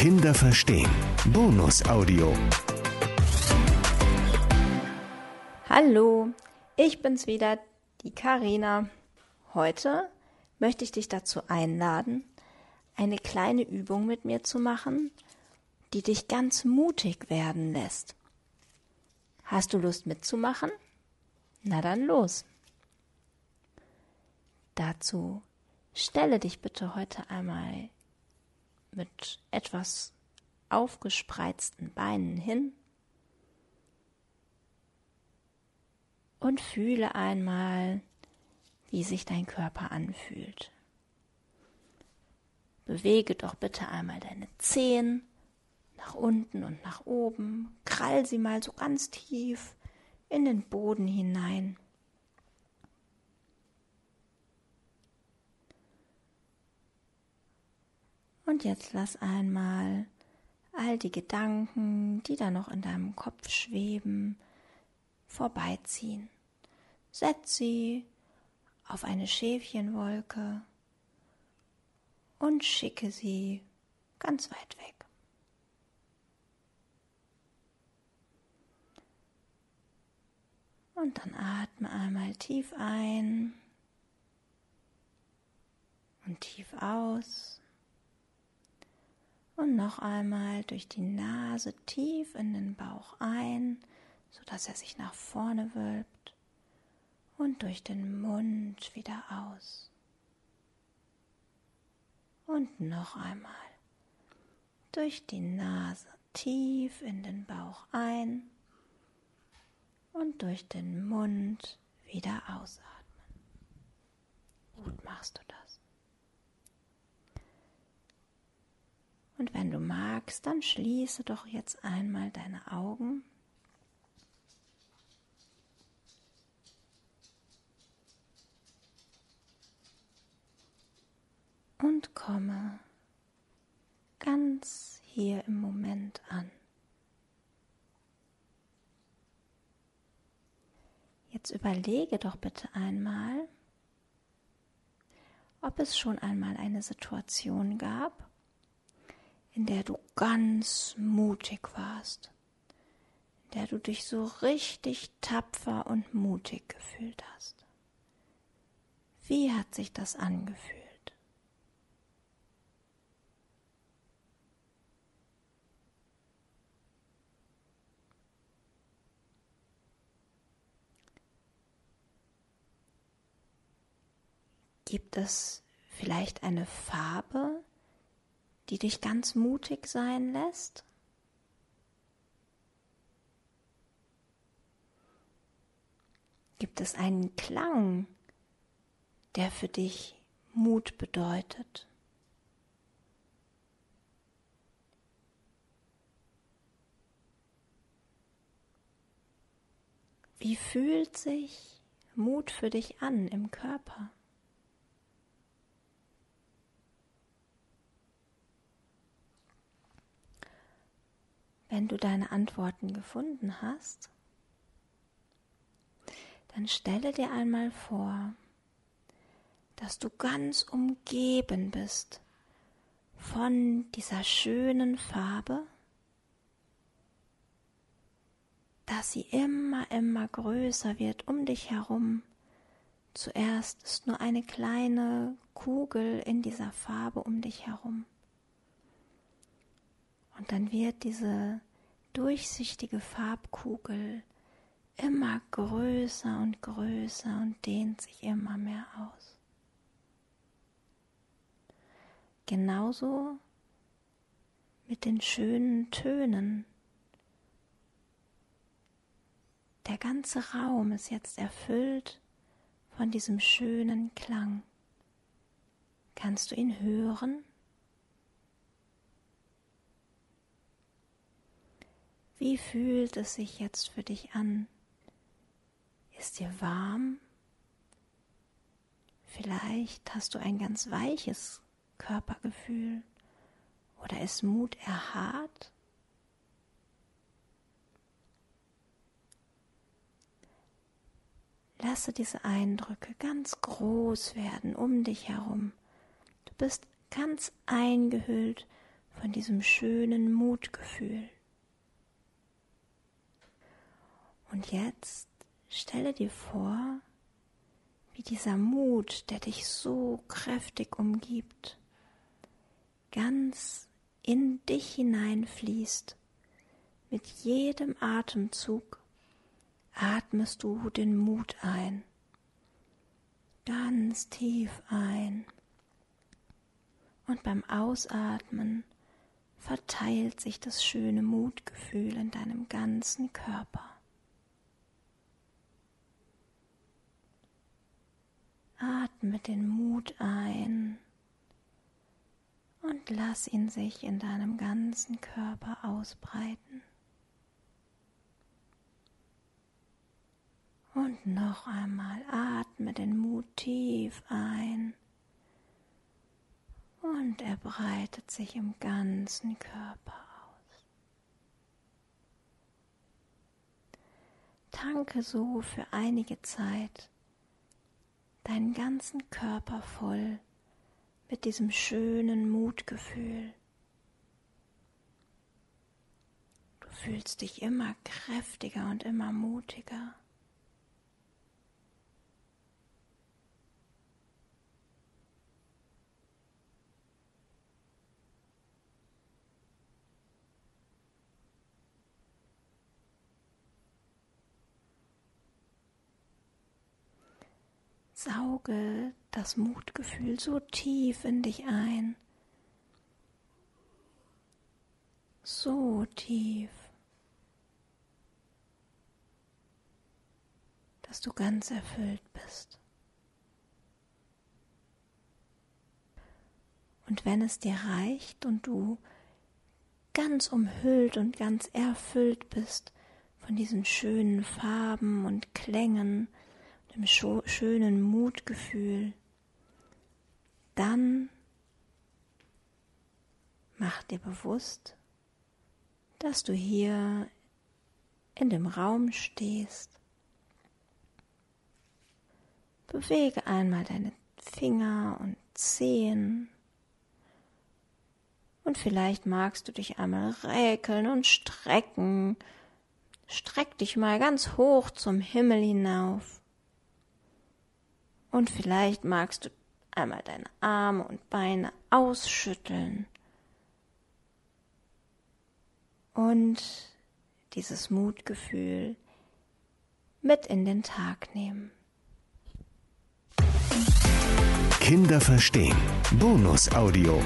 Kinder verstehen. Bonusaudio. Hallo, ich bin's wieder, die Karina. Heute möchte ich dich dazu einladen, eine kleine Übung mit mir zu machen, die dich ganz mutig werden lässt. Hast du Lust mitzumachen? Na dann los. Dazu stelle dich bitte heute einmal mit etwas aufgespreizten Beinen hin und fühle einmal, wie sich dein Körper anfühlt. Bewege doch bitte einmal deine Zehen nach unten und nach oben, krall sie mal so ganz tief in den Boden hinein. Und jetzt lass einmal all die Gedanken, die da noch in deinem Kopf schweben, vorbeiziehen. Setz sie auf eine Schäfchenwolke und schicke sie ganz weit weg. Und dann atme einmal tief ein und tief aus. Und noch einmal durch die Nase tief in den Bauch ein, sodass er sich nach vorne wölbt. Und durch den Mund wieder aus. Und noch einmal durch die Nase tief in den Bauch ein und durch den Mund wieder ausatmen. Gut machst du das. Und wenn du magst, dann schließe doch jetzt einmal deine Augen. Und komme ganz hier im Moment an. Jetzt überlege doch bitte einmal, ob es schon einmal eine Situation gab, in der du ganz mutig warst, in der du dich so richtig tapfer und mutig gefühlt hast. Wie hat sich das angefühlt? Gibt es vielleicht eine Farbe, die dich ganz mutig sein lässt? Gibt es einen Klang, der für dich Mut bedeutet? Wie fühlt sich Mut für dich an im Körper? Wenn du deine Antworten gefunden hast, dann stelle dir einmal vor, dass du ganz umgeben bist von dieser schönen Farbe, dass sie immer, immer größer wird um dich herum. Zuerst ist nur eine kleine Kugel in dieser Farbe um dich herum. Und dann wird diese durchsichtige Farbkugel immer größer und größer und dehnt sich immer mehr aus. Genauso mit den schönen Tönen. Der ganze Raum ist jetzt erfüllt von diesem schönen Klang. Kannst du ihn hören? Wie fühlt es sich jetzt für dich an? Ist dir warm? Vielleicht hast du ein ganz weiches Körpergefühl oder ist Mut erhart? Lasse diese Eindrücke ganz groß werden um dich herum. Du bist ganz eingehüllt von diesem schönen Mutgefühl. Und jetzt stelle dir vor, wie dieser Mut, der dich so kräftig umgibt, ganz in dich hineinfließt. Mit jedem Atemzug atmest du den Mut ein. Ganz tief ein. Und beim Ausatmen verteilt sich das schöne Mutgefühl in deinem ganzen Körper. Atme den Mut ein und lass ihn sich in deinem ganzen Körper ausbreiten. Und noch einmal atme den Mut tief ein und er breitet sich im ganzen Körper aus. Tanke so für einige Zeit deinen ganzen Körper voll mit diesem schönen Mutgefühl. Du fühlst dich immer kräftiger und immer mutiger. Sauge das Mutgefühl so tief in dich ein. So tief, dass du ganz erfüllt bist. Und wenn es dir reicht und du ganz umhüllt und ganz erfüllt bist von diesen schönen Farben und Klängen, dem schönen Mutgefühl, dann mach dir bewusst, dass du hier in dem Raum stehst. Bewege einmal deine Finger und Zehen und vielleicht magst du dich einmal räkeln und strecken. Streck dich mal ganz hoch zum Himmel hinauf. Und vielleicht magst du einmal deine Arme und Beine ausschütteln und dieses Mutgefühl mit in den Tag nehmen. Kinder verstehen. Bonus Audio.